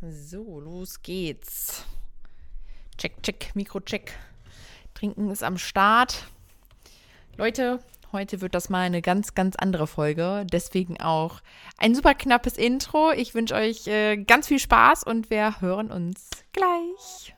So, los geht's. Check, check, Mikro-check. Trinken ist am Start. Leute, heute wird das mal eine ganz, ganz andere Folge. Deswegen auch ein super knappes Intro. Ich wünsche euch äh, ganz viel Spaß und wir hören uns gleich.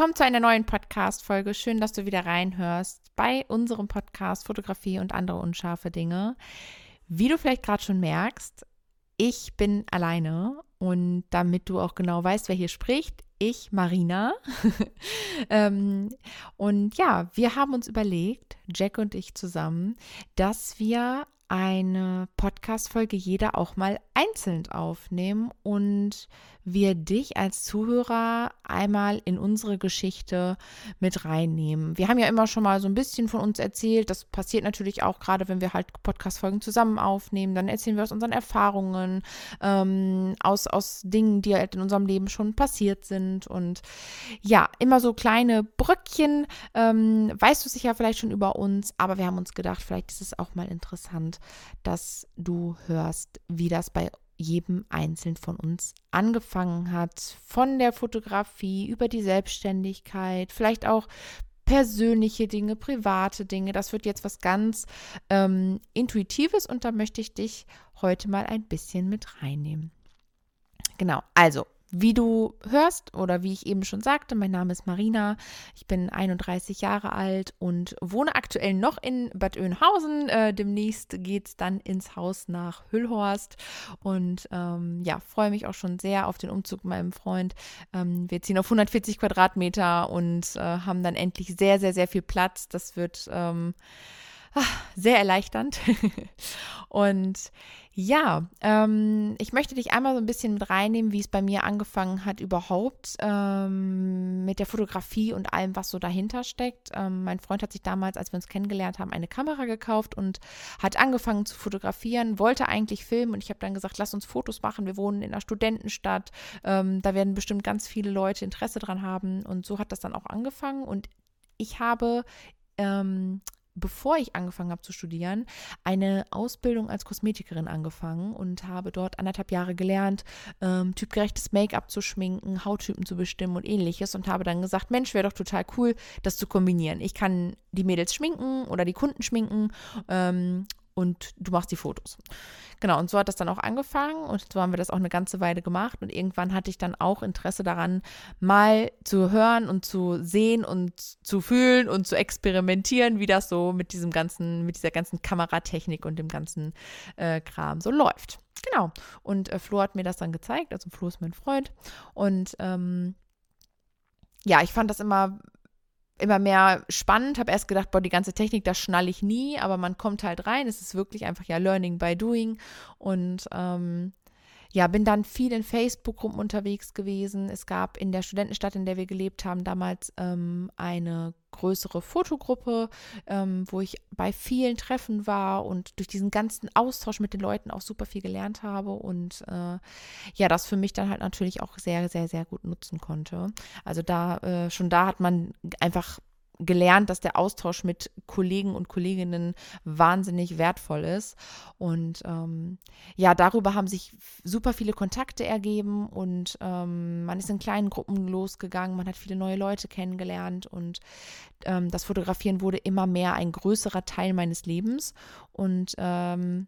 Willkommen zu einer neuen Podcast-Folge. Schön, dass du wieder reinhörst bei unserem Podcast Fotografie und andere unscharfe Dinge. Wie du vielleicht gerade schon merkst, ich bin alleine und damit du auch genau weißt, wer hier spricht, ich, Marina. ähm, und ja, wir haben uns überlegt, Jack und ich zusammen, dass wir eine Podcast-Folge jeder auch mal einzeln aufnehmen und wir dich als Zuhörer einmal in unsere Geschichte mit reinnehmen. Wir haben ja immer schon mal so ein bisschen von uns erzählt. Das passiert natürlich auch gerade, wenn wir halt Podcast-Folgen zusammen aufnehmen. Dann erzählen wir aus unseren Erfahrungen, ähm, aus, aus Dingen, die halt in unserem Leben schon passiert sind. Und ja, immer so kleine Brückchen. Ähm, weißt du sicher vielleicht schon über uns, aber wir haben uns gedacht, vielleicht ist es auch mal interessant, dass du hörst, wie das bei jedem Einzelnen von uns angefangen hat. Von der Fotografie über die Selbstständigkeit, vielleicht auch persönliche Dinge, private Dinge. Das wird jetzt was ganz ähm, Intuitives und da möchte ich dich heute mal ein bisschen mit reinnehmen. Genau, also wie du hörst oder wie ich eben schon sagte, mein Name ist Marina. Ich bin 31 Jahre alt und wohne aktuell noch in Bad Oeynhausen. Äh, demnächst geht es dann ins Haus nach Hüllhorst. Und ähm, ja, freue mich auch schon sehr auf den Umzug mit meinem Freund. Ähm, wir ziehen auf 140 Quadratmeter und äh, haben dann endlich sehr, sehr, sehr viel Platz. Das wird ähm, ah, sehr erleichternd. und ja, ähm, ich möchte dich einmal so ein bisschen mit reinnehmen, wie es bei mir angefangen hat überhaupt ähm, mit der Fotografie und allem, was so dahinter steckt. Ähm, mein Freund hat sich damals, als wir uns kennengelernt haben, eine Kamera gekauft und hat angefangen zu fotografieren, wollte eigentlich filmen und ich habe dann gesagt, lass uns Fotos machen. Wir wohnen in einer Studentenstadt, ähm, da werden bestimmt ganz viele Leute Interesse dran haben und so hat das dann auch angefangen und ich habe ähm, bevor ich angefangen habe zu studieren, eine Ausbildung als Kosmetikerin angefangen und habe dort anderthalb Jahre gelernt, ähm, typgerechtes Make-up zu schminken, Hauttypen zu bestimmen und ähnliches und habe dann gesagt, Mensch, wäre doch total cool, das zu kombinieren. Ich kann die Mädels schminken oder die Kunden schminken ähm, und du machst die Fotos. Genau, und so hat das dann auch angefangen und so haben wir das auch eine ganze Weile gemacht und irgendwann hatte ich dann auch Interesse daran, mal zu hören und zu sehen und zu fühlen und zu experimentieren, wie das so mit diesem ganzen, mit dieser ganzen Kameratechnik und dem ganzen äh, Kram so läuft. Genau. Und äh, Flo hat mir das dann gezeigt, also Flo ist mein Freund und ähm, ja, ich fand das immer immer mehr spannend. Habe erst gedacht, boah, die ganze Technik, das schnalle ich nie, aber man kommt halt rein. Es ist wirklich einfach ja Learning by Doing. Und ähm, ja, bin dann viel in Facebook-Gruppen unterwegs gewesen. Es gab in der Studentenstadt, in der wir gelebt haben, damals ähm, eine größere Fotogruppe, ähm, wo ich bei vielen Treffen war und durch diesen ganzen Austausch mit den Leuten auch super viel gelernt habe und äh, ja, das für mich dann halt natürlich auch sehr, sehr, sehr gut nutzen konnte. Also da, äh, schon da hat man einfach gelernt, dass der Austausch mit Kollegen und Kolleginnen wahnsinnig wertvoll ist. Und ähm, ja, darüber haben sich super viele Kontakte ergeben und ähm, man ist in kleinen Gruppen losgegangen, man hat viele neue Leute kennengelernt und ähm, das Fotografieren wurde immer mehr ein größerer Teil meines Lebens. Und ähm,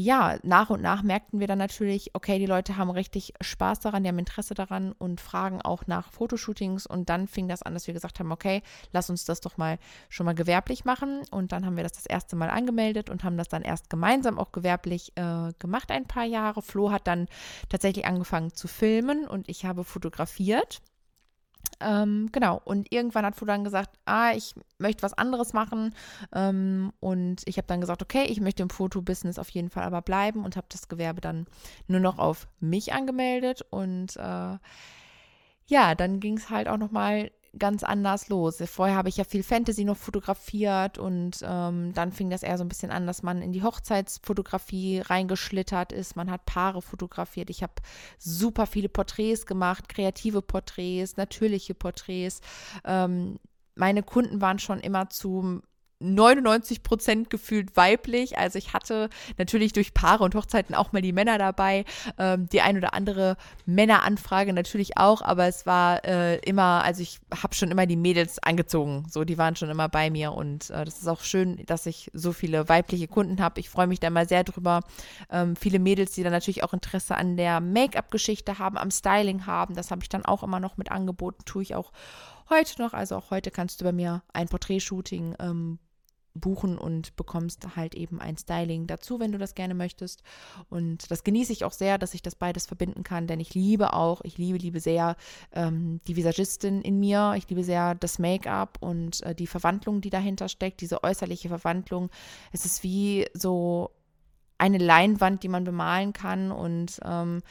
ja, nach und nach merkten wir dann natürlich, okay, die Leute haben richtig Spaß daran, die haben Interesse daran und fragen auch nach Fotoshootings. Und dann fing das an, dass wir gesagt haben, okay, lass uns das doch mal schon mal gewerblich machen. Und dann haben wir das das erste Mal angemeldet und haben das dann erst gemeinsam auch gewerblich äh, gemacht, ein paar Jahre. Flo hat dann tatsächlich angefangen zu filmen und ich habe fotografiert. Ähm, genau, und irgendwann hat Flo dann gesagt, ah, ich möchte was anderes machen. Ähm, und ich habe dann gesagt, okay, ich möchte im Fotobusiness auf jeden Fall aber bleiben und habe das Gewerbe dann nur noch auf mich angemeldet. Und äh, ja, dann ging es halt auch nochmal ganz anders los. Vorher habe ich ja viel Fantasy noch fotografiert und ähm, dann fing das eher so ein bisschen an, dass man in die Hochzeitsfotografie reingeschlittert ist. Man hat Paare fotografiert. Ich habe super viele Porträts gemacht, kreative Porträts, natürliche Porträts. Ähm, meine Kunden waren schon immer zu 99 Prozent gefühlt weiblich. Also ich hatte natürlich durch Paare und Hochzeiten auch mal die Männer dabei. Ähm, die ein oder andere Männeranfrage natürlich auch, aber es war äh, immer, also ich habe schon immer die Mädels angezogen. So, die waren schon immer bei mir und äh, das ist auch schön, dass ich so viele weibliche Kunden habe. Ich freue mich da mal sehr drüber. Ähm, viele Mädels, die dann natürlich auch Interesse an der Make-up-Geschichte haben, am Styling haben, das habe ich dann auch immer noch mit angeboten, tue ich auch heute noch. Also auch heute kannst du bei mir ein Porträtshooting ähm, buchen und bekommst halt eben ein Styling dazu, wenn du das gerne möchtest. Und das genieße ich auch sehr, dass ich das beides verbinden kann, denn ich liebe auch, ich liebe, liebe sehr ähm, die Visagistin in mir. Ich liebe sehr das Make-up und äh, die Verwandlung, die dahinter steckt, diese äußerliche Verwandlung. Es ist wie so eine Leinwand, die man bemalen kann und ähm,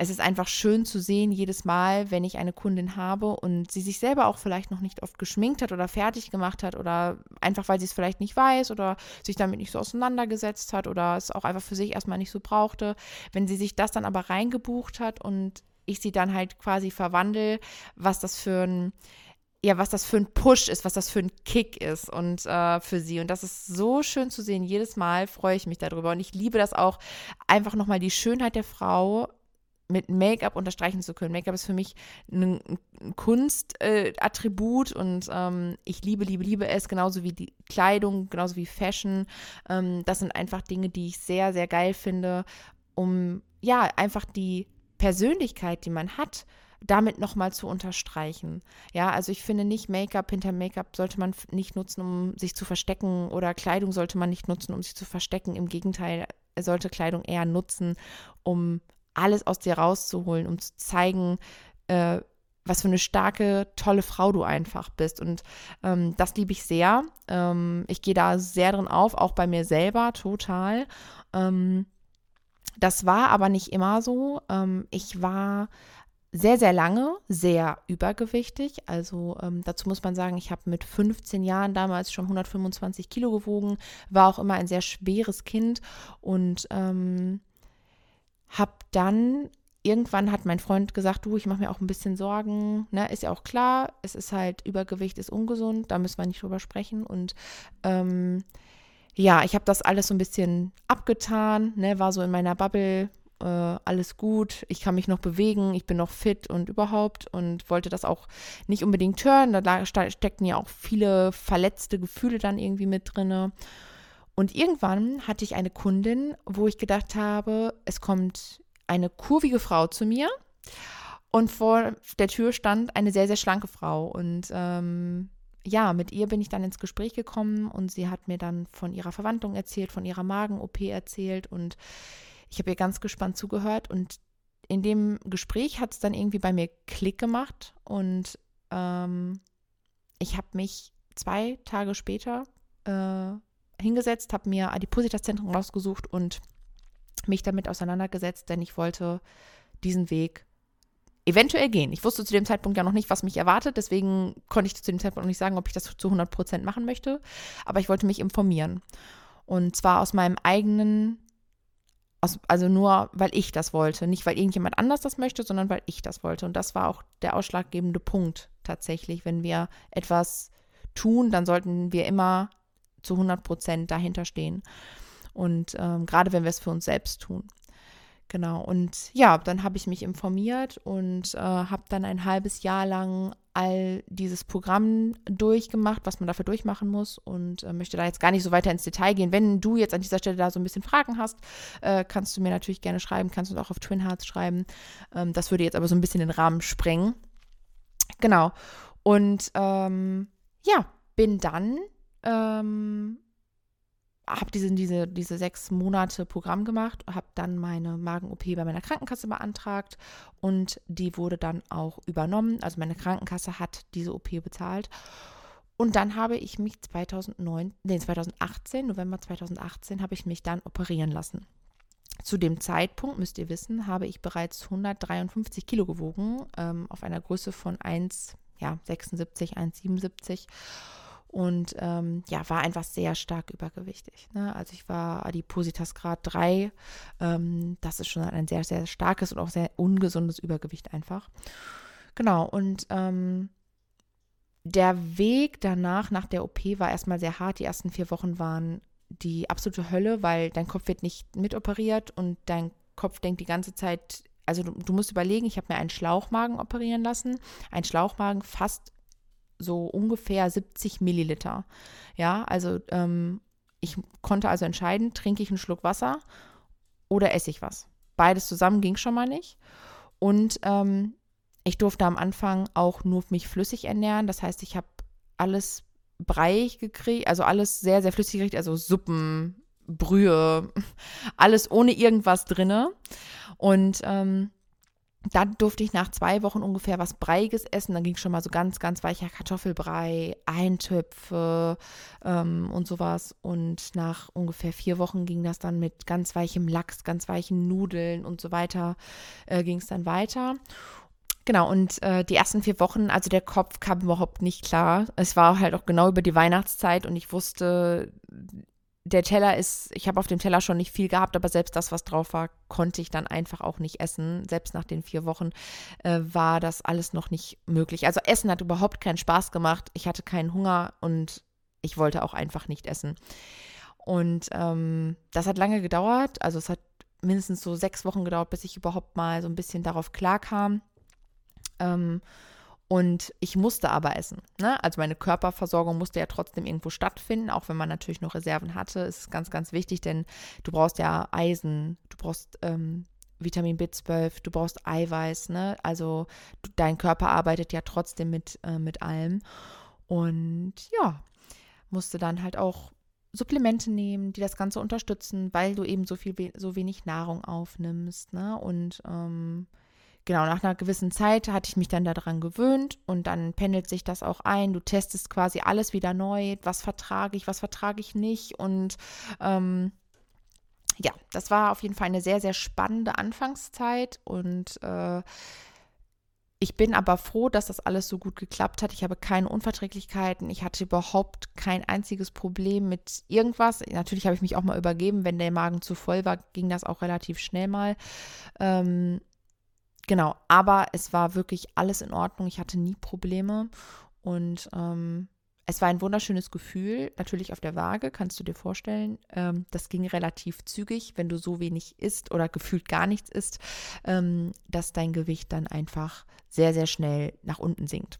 es ist einfach schön zu sehen, jedes Mal, wenn ich eine Kundin habe und sie sich selber auch vielleicht noch nicht oft geschminkt hat oder fertig gemacht hat oder einfach, weil sie es vielleicht nicht weiß oder sich damit nicht so auseinandergesetzt hat oder es auch einfach für sich erstmal nicht so brauchte. Wenn sie sich das dann aber reingebucht hat und ich sie dann halt quasi verwandle, was das für ein ja, was das für ein Push ist, was das für ein Kick ist und äh, für sie. Und das ist so schön zu sehen. Jedes Mal freue ich mich darüber. Und ich liebe das auch, einfach nochmal die Schönheit der Frau mit Make-up unterstreichen zu können. Make-up ist für mich ein, Kunstattribut äh, und ähm, ich liebe, liebe, liebe es, genauso wie die Kleidung, genauso wie Fashion. Ähm, das sind einfach Dinge, die ich sehr, sehr geil finde, um ja einfach die Persönlichkeit, die man hat, damit nochmal zu unterstreichen. Ja, also ich finde nicht Make-up hinter Make-up sollte man nicht nutzen, um sich zu verstecken oder Kleidung sollte man nicht nutzen, um sich zu verstecken. Im Gegenteil, sollte Kleidung eher nutzen, um alles aus dir rauszuholen, um zu zeigen, äh, was für eine starke, tolle Frau du einfach bist. Und ähm, das liebe ich sehr. Ähm, ich gehe da sehr drin auf, auch bei mir selber total. Ähm, das war aber nicht immer so. Ähm, ich war sehr, sehr lange sehr übergewichtig. Also ähm, dazu muss man sagen, ich habe mit 15 Jahren damals schon 125 Kilo gewogen, war auch immer ein sehr schweres Kind und ähm, habe dann irgendwann hat mein Freund gesagt, du, ich mache mir auch ein bisschen Sorgen. Ne, ist ja auch klar, es ist halt Übergewicht ist ungesund, da müssen wir nicht drüber sprechen. Und ähm, ja, ich habe das alles so ein bisschen abgetan, ne, war so in meiner Bubble, äh, alles gut, ich kann mich noch bewegen, ich bin noch fit und überhaupt und wollte das auch nicht unbedingt hören. Da steckten ja auch viele verletzte Gefühle dann irgendwie mit drinne. Und irgendwann hatte ich eine Kundin, wo ich gedacht habe, es kommt eine kurvige Frau zu mir. Und vor der Tür stand eine sehr, sehr schlanke Frau. Und ähm, ja, mit ihr bin ich dann ins Gespräch gekommen und sie hat mir dann von ihrer Verwandlung erzählt, von ihrer Magen-OP erzählt. Und ich habe ihr ganz gespannt zugehört. Und in dem Gespräch hat es dann irgendwie bei mir Klick gemacht. Und ähm, ich habe mich zwei Tage später äh, hingesetzt, habe mir Adipositas-Zentren rausgesucht und mich damit auseinandergesetzt, denn ich wollte diesen Weg eventuell gehen. Ich wusste zu dem Zeitpunkt ja noch nicht, was mich erwartet, deswegen konnte ich zu dem Zeitpunkt noch nicht sagen, ob ich das zu 100 Prozent machen möchte, aber ich wollte mich informieren. Und zwar aus meinem eigenen, aus, also nur, weil ich das wollte. Nicht, weil irgendjemand anders das möchte, sondern weil ich das wollte. Und das war auch der ausschlaggebende Punkt tatsächlich. Wenn wir etwas tun, dann sollten wir immer zu 100 Prozent dahinter stehen. Und ähm, gerade wenn wir es für uns selbst tun. Genau. Und ja, dann habe ich mich informiert und äh, habe dann ein halbes Jahr lang all dieses Programm durchgemacht, was man dafür durchmachen muss und äh, möchte da jetzt gar nicht so weiter ins Detail gehen. Wenn du jetzt an dieser Stelle da so ein bisschen Fragen hast, äh, kannst du mir natürlich gerne schreiben, kannst du auch auf Twin Hearts schreiben. Ähm, das würde jetzt aber so ein bisschen den Rahmen sprengen. Genau. Und ähm, ja, bin dann ähm, habe diese, diese, diese sechs Monate Programm gemacht, habe dann meine Magen-OP bei meiner Krankenkasse beantragt und die wurde dann auch übernommen. Also meine Krankenkasse hat diese OP bezahlt. Und dann habe ich mich 2009, nee, 2018, November 2018, habe ich mich dann operieren lassen. Zu dem Zeitpunkt, müsst ihr wissen, habe ich bereits 153 Kilo gewogen, ähm, auf einer Größe von 1, ja, 76, 1,77 und ähm, ja, war einfach sehr stark übergewichtig. Ne? Also ich war Adipositas Grad 3. Ähm, das ist schon ein sehr, sehr starkes und auch sehr ungesundes Übergewicht einfach. Genau, und ähm, der Weg danach, nach der OP, war erstmal sehr hart. Die ersten vier Wochen waren die absolute Hölle, weil dein Kopf wird nicht mitoperiert und dein Kopf denkt die ganze Zeit, also du, du musst überlegen, ich habe mir einen Schlauchmagen operieren lassen. Ein Schlauchmagen fast so ungefähr 70 Milliliter. Ja, also ähm, ich konnte also entscheiden, trinke ich einen Schluck Wasser oder esse ich was. Beides zusammen ging schon mal nicht. Und ähm, ich durfte am Anfang auch nur mich flüssig ernähren. Das heißt, ich habe alles breiig gekriegt, also alles sehr, sehr flüssig gekriegt, also Suppen, Brühe, alles ohne irgendwas drinne. Und ähm, dann durfte ich nach zwei Wochen ungefähr was Breiiges essen. Dann ging schon mal so ganz, ganz weicher Kartoffelbrei, Eintöpfe ähm, und sowas. Und nach ungefähr vier Wochen ging das dann mit ganz weichem Lachs, ganz weichen Nudeln und so weiter, äh, ging es dann weiter. Genau, und äh, die ersten vier Wochen, also der Kopf kam überhaupt nicht klar. Es war halt auch genau über die Weihnachtszeit und ich wusste, der Teller ist, ich habe auf dem Teller schon nicht viel gehabt, aber selbst das, was drauf war, konnte ich dann einfach auch nicht essen. Selbst nach den vier Wochen äh, war das alles noch nicht möglich. Also Essen hat überhaupt keinen Spaß gemacht. Ich hatte keinen Hunger und ich wollte auch einfach nicht essen. Und ähm, das hat lange gedauert. Also es hat mindestens so sechs Wochen gedauert, bis ich überhaupt mal so ein bisschen darauf klarkam. Ähm, und ich musste aber essen. Ne? Also meine Körperversorgung musste ja trotzdem irgendwo stattfinden, auch wenn man natürlich noch Reserven hatte. Ist ganz, ganz wichtig, denn du brauchst ja Eisen, du brauchst ähm, Vitamin B12, du brauchst Eiweiß. Ne? Also du, dein Körper arbeitet ja trotzdem mit, äh, mit allem. Und ja, musste dann halt auch Supplemente nehmen, die das Ganze unterstützen, weil du eben so viel so wenig Nahrung aufnimmst. Ne? Und ähm, genau, nach einer gewissen Zeit hatte ich mich dann daran gewöhnt und dann pendelt sich das auch ein. Du testest quasi alles wieder neu. Was vertrage ich, was vertrage ich nicht. Und ähm, ja, das war auf jeden Fall eine sehr, sehr spannende Anfangszeit und äh, ich bin aber froh, dass das alles so gut geklappt hat. Ich habe keine Unverträglichkeiten. Ich hatte überhaupt kein einziges Problem mit irgendwas. Natürlich habe ich mich auch mal übergeben. Wenn der Magen zu voll war, ging das auch relativ schnell mal. Ähm, Genau, aber es war wirklich alles in Ordnung. Ich hatte nie Probleme und ähm, es war ein wunderschönes Gefühl, natürlich auf der Waage, kannst du dir vorstellen. Ähm, das ging relativ zügig, wenn du so wenig isst oder gefühlt gar nichts isst, ähm, dass dein Gewicht dann einfach sehr, sehr schnell nach unten sinkt.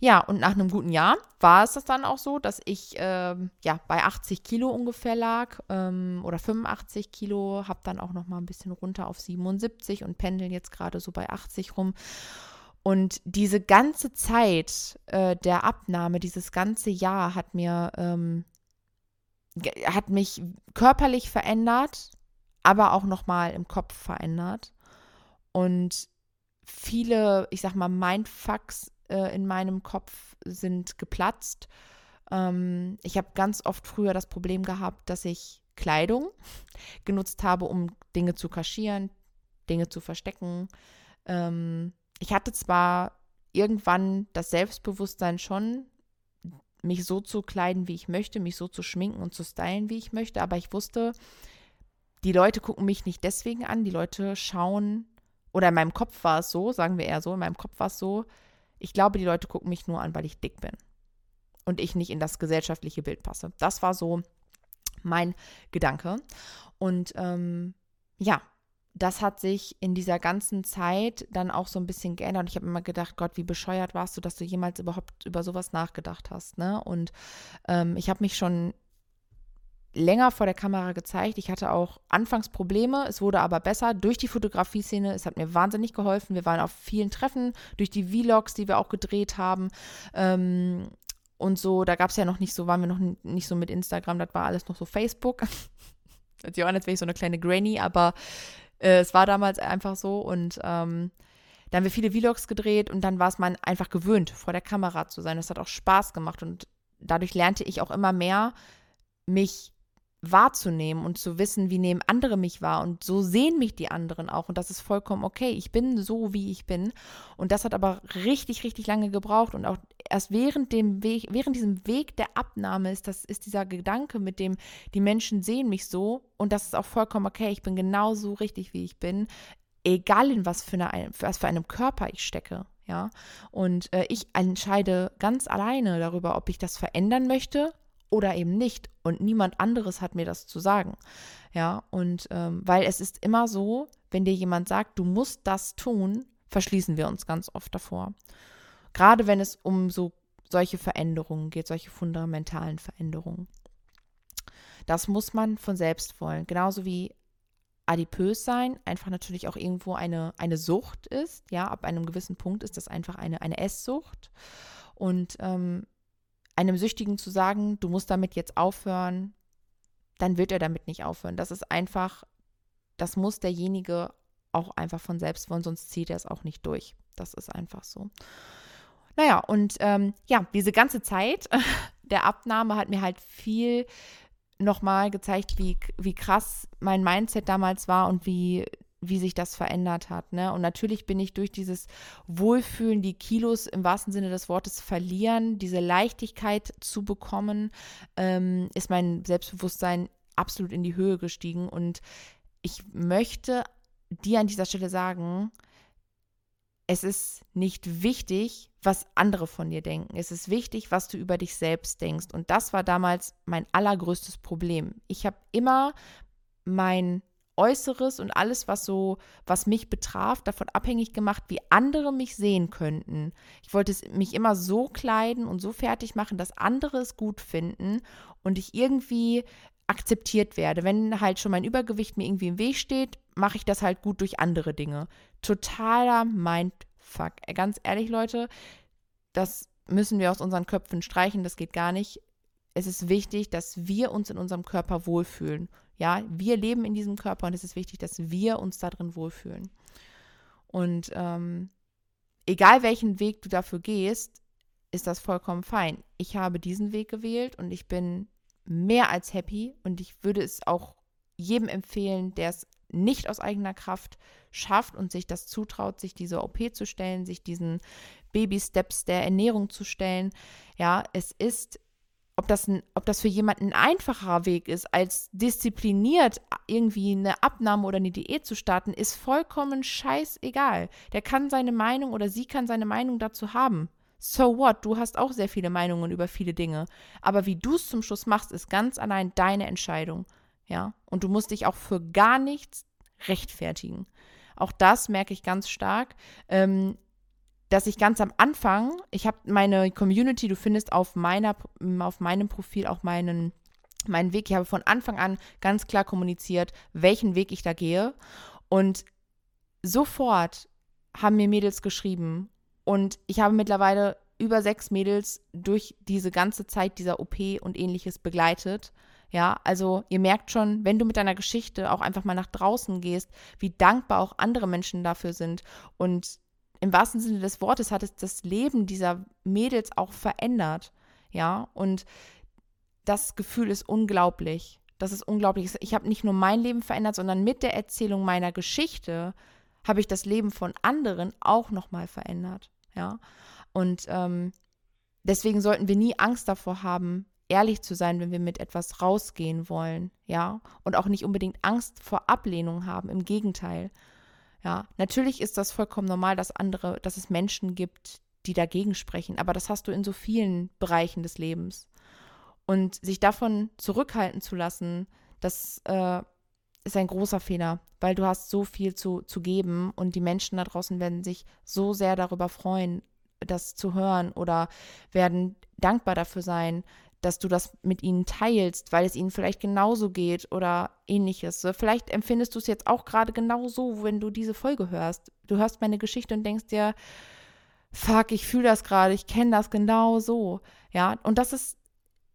Ja, und nach einem guten Jahr war es das dann auch so, dass ich ähm, ja bei 80 Kilo ungefähr lag ähm, oder 85 Kilo, habe dann auch noch mal ein bisschen runter auf 77 und pendeln jetzt gerade so bei 80 rum. Und diese ganze Zeit äh, der Abnahme, dieses ganze Jahr hat mir, ähm, hat mich körperlich verändert, aber auch nochmal im Kopf verändert. Und viele, ich sag mal, Mindfucks äh, in meinem Kopf sind geplatzt. Ähm, ich habe ganz oft früher das Problem gehabt, dass ich Kleidung genutzt habe, um Dinge zu kaschieren, Dinge zu verstecken. Ähm, ich hatte zwar irgendwann das Selbstbewusstsein schon, mich so zu kleiden, wie ich möchte, mich so zu schminken und zu stylen, wie ich möchte, aber ich wusste, die Leute gucken mich nicht deswegen an, die Leute schauen, oder in meinem Kopf war es so, sagen wir eher so, in meinem Kopf war es so, ich glaube, die Leute gucken mich nur an, weil ich dick bin und ich nicht in das gesellschaftliche Bild passe. Das war so mein Gedanke. Und ähm, ja, das hat sich in dieser ganzen Zeit dann auch so ein bisschen geändert. Und ich habe immer gedacht, Gott, wie bescheuert warst du, dass du jemals überhaupt über sowas nachgedacht hast. Ne? Und ähm, ich habe mich schon länger vor der Kamera gezeigt. Ich hatte auch anfangs Probleme, es wurde aber besser durch die Fotografie-Szene. Es hat mir wahnsinnig geholfen. Wir waren auf vielen Treffen, durch die Vlogs, die wir auch gedreht haben. Ähm, und so, da gab es ja noch nicht so, waren wir noch nicht so mit Instagram, das war alles noch so Facebook. Hört sich auch an, als wäre ich so eine kleine Granny, aber äh, es war damals einfach so und ähm, da haben wir viele Vlogs gedreht und dann war es man einfach gewöhnt, vor der Kamera zu sein. Das hat auch Spaß gemacht und dadurch lernte ich auch immer mehr, mich wahrzunehmen und zu wissen, wie nehmen andere mich wahr und so sehen mich die anderen auch und das ist vollkommen okay. Ich bin so, wie ich bin und das hat aber richtig, richtig lange gebraucht und auch erst während dem Weg, während diesem Weg der Abnahme ist das ist dieser Gedanke, mit dem die Menschen sehen mich so und das ist auch vollkommen okay. Ich bin genauso richtig, wie ich bin, egal in was für, eine, was für einem Körper ich stecke. Ja, und äh, ich entscheide ganz alleine darüber, ob ich das verändern möchte oder eben nicht. Und niemand anderes hat mir das zu sagen. Ja, und ähm, weil es ist immer so, wenn dir jemand sagt, du musst das tun, verschließen wir uns ganz oft davor. Gerade wenn es um so solche Veränderungen geht, solche fundamentalen Veränderungen. Das muss man von selbst wollen. Genauso wie adipös sein einfach natürlich auch irgendwo eine, eine Sucht ist. Ja, ab einem gewissen Punkt ist das einfach eine, eine Esssucht. Und ähm, einem Süchtigen zu sagen, du musst damit jetzt aufhören, dann wird er damit nicht aufhören. Das ist einfach, das muss derjenige auch einfach von selbst wollen, sonst zieht er es auch nicht durch. Das ist einfach so. Naja, und ähm, ja, diese ganze Zeit der Abnahme hat mir halt viel nochmal gezeigt, wie, wie krass mein Mindset damals war und wie wie sich das verändert hat. Ne? Und natürlich bin ich durch dieses Wohlfühlen, die Kilos im wahrsten Sinne des Wortes verlieren, diese Leichtigkeit zu bekommen, ähm, ist mein Selbstbewusstsein absolut in die Höhe gestiegen. Und ich möchte dir an dieser Stelle sagen, es ist nicht wichtig, was andere von dir denken. Es ist wichtig, was du über dich selbst denkst. Und das war damals mein allergrößtes Problem. Ich habe immer mein Äußeres und alles, was so, was mich betraf, davon abhängig gemacht, wie andere mich sehen könnten. Ich wollte mich immer so kleiden und so fertig machen, dass andere es gut finden und ich irgendwie akzeptiert werde. Wenn halt schon mein Übergewicht mir irgendwie im Weg steht, mache ich das halt gut durch andere Dinge. Totaler Mindfuck. Ganz ehrlich, Leute, das müssen wir aus unseren Köpfen streichen, das geht gar nicht. Es ist wichtig, dass wir uns in unserem Körper wohlfühlen. Ja, wir leben in diesem Körper und es ist wichtig, dass wir uns darin wohlfühlen. Und ähm, egal welchen Weg du dafür gehst, ist das vollkommen fein. Ich habe diesen Weg gewählt und ich bin mehr als happy und ich würde es auch jedem empfehlen, der es nicht aus eigener Kraft schafft und sich das zutraut, sich diese OP zu stellen, sich diesen Baby-Steps der Ernährung zu stellen. Ja, es ist ob das, ein, ob das für jemanden ein einfacher Weg ist, als diszipliniert irgendwie eine Abnahme oder eine Diät zu starten, ist vollkommen scheißegal. Der kann seine Meinung oder sie kann seine Meinung dazu haben. So what? Du hast auch sehr viele Meinungen über viele Dinge. Aber wie du es zum Schluss machst, ist ganz allein deine Entscheidung. Ja? Und du musst dich auch für gar nichts rechtfertigen. Auch das merke ich ganz stark. Ähm, dass ich ganz am Anfang, ich habe meine Community, du findest auf meiner, auf meinem Profil auch meinen, meinen Weg. Ich habe von Anfang an ganz klar kommuniziert, welchen Weg ich da gehe. Und sofort haben mir Mädels geschrieben. Und ich habe mittlerweile über sechs Mädels durch diese ganze Zeit dieser OP und ähnliches begleitet. Ja, also ihr merkt schon, wenn du mit deiner Geschichte auch einfach mal nach draußen gehst, wie dankbar auch andere Menschen dafür sind und im wahrsten Sinne des Wortes hat es das Leben dieser Mädels auch verändert. Ja, und das Gefühl ist unglaublich. Das ist unglaublich. Ich habe nicht nur mein Leben verändert, sondern mit der Erzählung meiner Geschichte habe ich das Leben von anderen auch nochmal verändert. Ja, und ähm, deswegen sollten wir nie Angst davor haben, ehrlich zu sein, wenn wir mit etwas rausgehen wollen. Ja, und auch nicht unbedingt Angst vor Ablehnung haben. Im Gegenteil. Ja, natürlich ist das vollkommen normal, dass andere, dass es Menschen gibt, die dagegen sprechen, aber das hast du in so vielen Bereichen des Lebens. Und sich davon zurückhalten zu lassen, das äh, ist ein großer Fehler, weil du hast so viel zu, zu geben und die Menschen da draußen werden sich so sehr darüber freuen, das zu hören oder werden dankbar dafür sein, dass du das mit ihnen teilst, weil es ihnen vielleicht genauso geht oder ähnliches. Vielleicht empfindest du es jetzt auch gerade genauso, wenn du diese Folge hörst. Du hörst meine Geschichte und denkst dir, fuck, ich fühle das gerade, ich kenne das genau so. Ja, und das ist,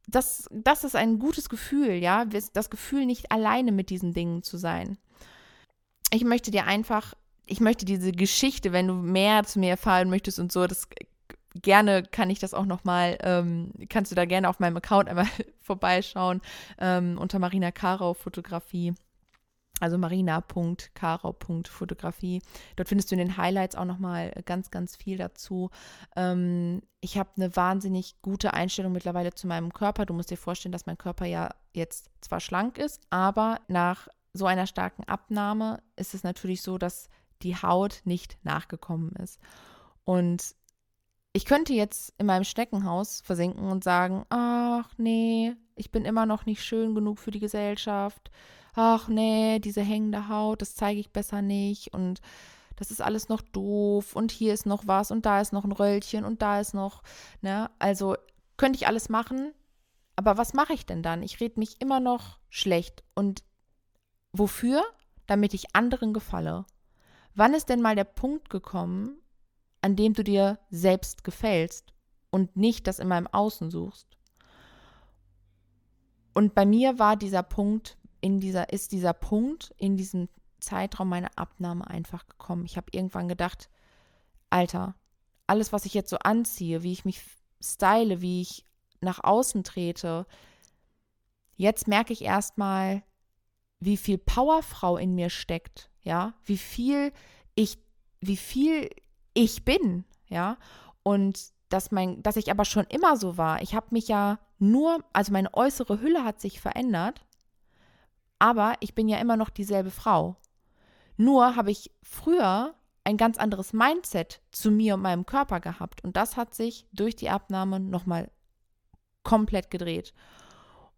das, das ist ein gutes Gefühl, ja, das Gefühl, nicht alleine mit diesen Dingen zu sein. Ich möchte dir einfach, ich möchte diese Geschichte, wenn du mehr zu mir erfahren möchtest und so, das gerne kann ich das auch nochmal, ähm, kannst du da gerne auf meinem Account einmal vorbeischauen ähm, unter Marina Karau Fotografie. Also marina.karau.fotografie. Dort findest du in den Highlights auch nochmal ganz, ganz viel dazu. Ähm, ich habe eine wahnsinnig gute Einstellung mittlerweile zu meinem Körper. Du musst dir vorstellen, dass mein Körper ja jetzt zwar schlank ist, aber nach so einer starken Abnahme ist es natürlich so, dass die Haut nicht nachgekommen ist. Und ich könnte jetzt in meinem Schneckenhaus versinken und sagen, ach nee, ich bin immer noch nicht schön genug für die Gesellschaft. Ach nee, diese hängende Haut, das zeige ich besser nicht und das ist alles noch doof und hier ist noch was und da ist noch ein Röllchen und da ist noch, ne? Also könnte ich alles machen, aber was mache ich denn dann? Ich rede mich immer noch schlecht und wofür? Damit ich anderen gefalle. Wann ist denn mal der Punkt gekommen, an dem du dir selbst gefällst und nicht das in meinem Außen suchst. Und bei mir war dieser Punkt, in dieser, ist dieser Punkt in diesem Zeitraum meiner Abnahme einfach gekommen. Ich habe irgendwann gedacht, Alter, alles, was ich jetzt so anziehe, wie ich mich style, wie ich nach außen trete, jetzt merke ich erstmal, wie viel Powerfrau in mir steckt, ja, wie viel ich, wie viel ich bin, ja. Und dass mein, dass ich aber schon immer so war. Ich habe mich ja nur, also meine äußere Hülle hat sich verändert, aber ich bin ja immer noch dieselbe Frau. Nur habe ich früher ein ganz anderes Mindset zu mir und meinem Körper gehabt und das hat sich durch die Abnahme nochmal komplett gedreht.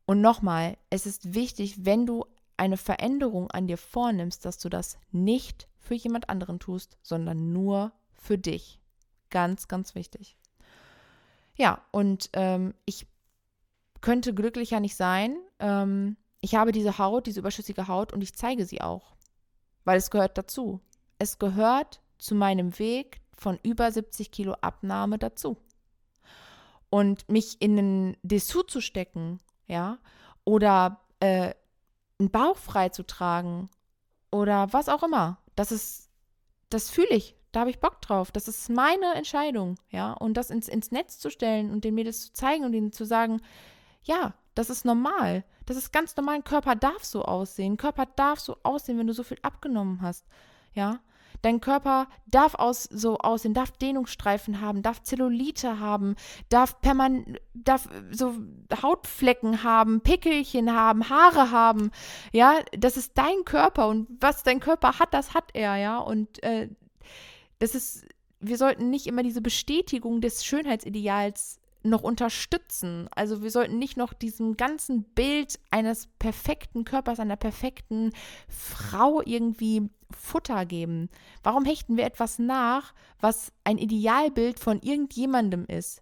Und nochmal, es ist wichtig, wenn du eine Veränderung an dir vornimmst, dass du das nicht für jemand anderen tust, sondern nur für dich. Ganz, ganz wichtig. Ja, und ähm, ich könnte glücklicher nicht sein. Ähm, ich habe diese Haut, diese überschüssige Haut und ich zeige sie auch, weil es gehört dazu. Es gehört zu meinem Weg von über 70 Kilo Abnahme dazu. Und mich in einen Dessous zu stecken, ja, oder äh, einen Bauch frei zu tragen oder was auch immer, das ist, das fühle ich, da habe ich Bock drauf. Das ist meine Entscheidung, ja. Und das ins, ins Netz zu stellen und den Mädels zu zeigen und ihnen zu sagen, ja, das ist normal. Das ist ganz normal. Ein Körper darf so aussehen. Ein Körper darf so aussehen, wenn du so viel abgenommen hast, ja. Dein Körper darf aus, so aussehen, darf Dehnungsstreifen haben, darf Zellulite haben, darf permanent, darf so Hautflecken haben, Pickelchen haben, Haare haben. Ja, das ist dein Körper und was dein Körper hat, das hat er, ja. Und äh, das ist, wir sollten nicht immer diese Bestätigung des Schönheitsideals noch unterstützen. Also wir sollten nicht noch diesem ganzen Bild eines perfekten Körpers, einer perfekten Frau irgendwie Futter geben. Warum hechten wir etwas nach, was ein Idealbild von irgendjemandem ist?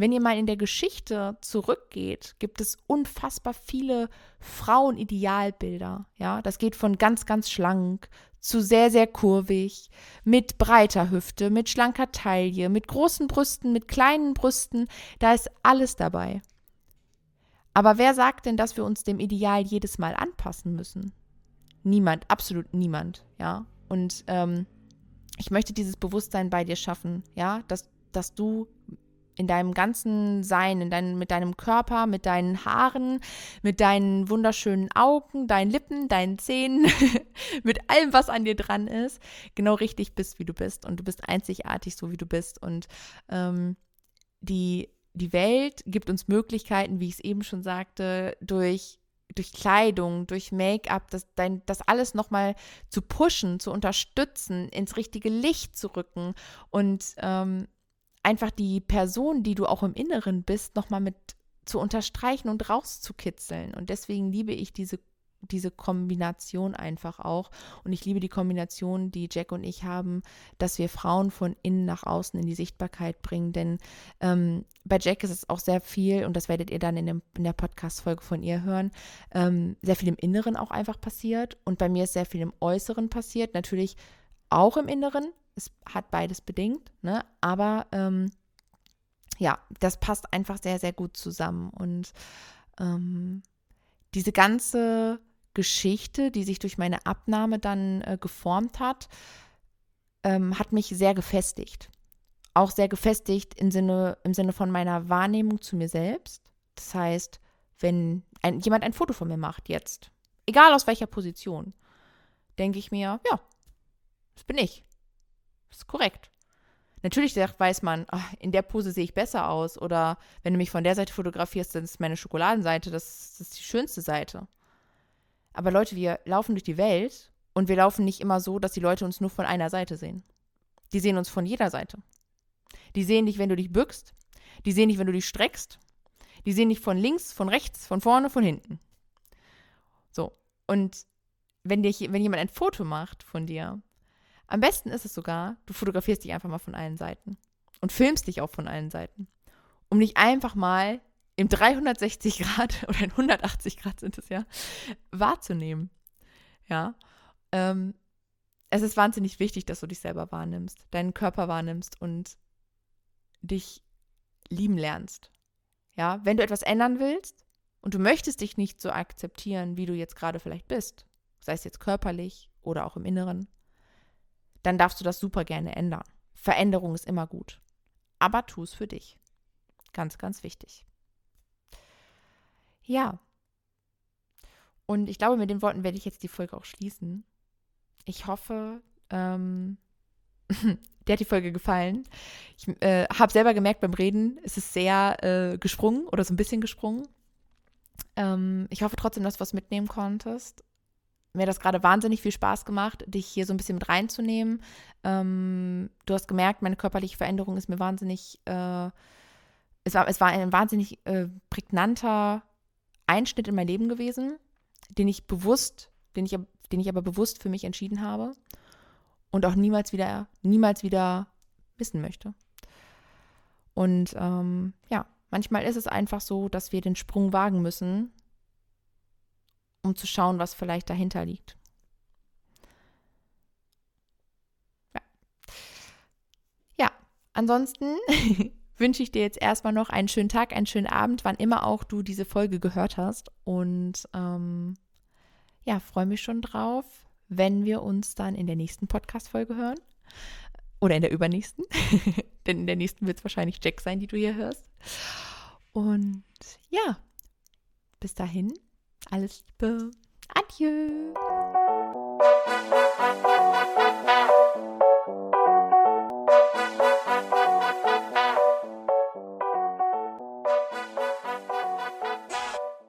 Wenn ihr mal in der Geschichte zurückgeht, gibt es unfassbar viele Frauenidealbilder. Ja, das geht von ganz, ganz schlank zu sehr, sehr kurvig, mit breiter Hüfte, mit schlanker Taille, mit großen Brüsten, mit kleinen Brüsten, da ist alles dabei. Aber wer sagt denn, dass wir uns dem Ideal jedes Mal anpassen müssen? Niemand, absolut niemand, ja. Und ähm, ich möchte dieses Bewusstsein bei dir schaffen, ja, dass, dass du in deinem ganzen Sein, in dein, mit deinem Körper, mit deinen Haaren, mit deinen wunderschönen Augen, deinen Lippen, deinen Zähnen, mit allem, was an dir dran ist, genau richtig bist, wie du bist. Und du bist einzigartig, so wie du bist. Und ähm, die, die Welt gibt uns Möglichkeiten, wie ich es eben schon sagte, durch durch Kleidung, durch Make-up, das, das alles nochmal zu pushen, zu unterstützen, ins richtige Licht zu rücken und ähm, einfach die Person, die du auch im Inneren bist, nochmal mit zu unterstreichen und rauszukitzeln. Und deswegen liebe ich diese, diese Kombination einfach auch. Und ich liebe die Kombination, die Jack und ich haben, dass wir Frauen von innen nach außen in die Sichtbarkeit bringen. Denn ähm, bei Jack ist es auch sehr viel, und das werdet ihr dann in, dem, in der Podcast-Folge von ihr hören, ähm, sehr viel im Inneren auch einfach passiert. Und bei mir ist sehr viel im Äußeren passiert. Natürlich auch im Inneren, es hat beides bedingt, ne? aber ähm, ja, das passt einfach sehr, sehr gut zusammen. Und ähm, diese ganze Geschichte, die sich durch meine Abnahme dann äh, geformt hat, ähm, hat mich sehr gefestigt. auch sehr gefestigt im Sinne, im Sinne von meiner Wahrnehmung zu mir selbst. Das heißt, wenn ein, jemand ein Foto von mir macht jetzt, egal aus welcher Position, denke ich mir, ja, das bin ich. Ist korrekt. Natürlich weiß man, ach, in der Pose sehe ich besser aus. Oder wenn du mich von der Seite fotografierst, dann ist meine Schokoladenseite, das, das ist die schönste Seite. Aber Leute, wir laufen durch die Welt und wir laufen nicht immer so, dass die Leute uns nur von einer Seite sehen. Die sehen uns von jeder Seite. Die sehen dich, wenn du dich bückst. Die sehen dich, wenn du dich streckst. Die sehen dich von links, von rechts, von vorne, von hinten. So. Und wenn, dich, wenn jemand ein Foto macht von dir, am besten ist es sogar, du fotografierst dich einfach mal von allen Seiten und filmst dich auch von allen Seiten, um dich einfach mal im 360 Grad oder in 180 Grad sind es ja, wahrzunehmen. Ja. Ähm, es ist wahnsinnig wichtig, dass du dich selber wahrnimmst, deinen Körper wahrnimmst und dich lieben lernst. Ja, wenn du etwas ändern willst und du möchtest dich nicht so akzeptieren, wie du jetzt gerade vielleicht bist, sei es jetzt körperlich oder auch im Inneren, dann darfst du das super gerne ändern. Veränderung ist immer gut. Aber tu es für dich. Ganz, ganz wichtig. Ja. Und ich glaube, mit den Worten werde ich jetzt die Folge auch schließen. Ich hoffe, ähm, dir hat die Folge gefallen. Ich äh, habe selber gemerkt beim Reden, es ist sehr äh, gesprungen oder so ein bisschen gesprungen. Ähm, ich hoffe trotzdem, dass du was mitnehmen konntest. Mir hat das gerade wahnsinnig viel Spaß gemacht, dich hier so ein bisschen mit reinzunehmen. Ähm, du hast gemerkt, meine körperliche Veränderung ist mir wahnsinnig, äh, es, war, es war ein wahnsinnig äh, prägnanter Einschnitt in mein Leben gewesen, den ich bewusst, den ich, den ich aber bewusst für mich entschieden habe und auch niemals wieder, niemals wieder wissen möchte. Und ähm, ja, manchmal ist es einfach so, dass wir den Sprung wagen müssen, um zu schauen, was vielleicht dahinter liegt. Ja, ja ansonsten wünsche ich dir jetzt erstmal noch einen schönen Tag, einen schönen Abend, wann immer auch du diese Folge gehört hast. Und ähm, ja, freue mich schon drauf, wenn wir uns dann in der nächsten Podcast-Folge hören. Oder in der übernächsten. Denn in der nächsten wird es wahrscheinlich Jack sein, die du hier hörst. Und ja, bis dahin, alles Liebe. Adieu.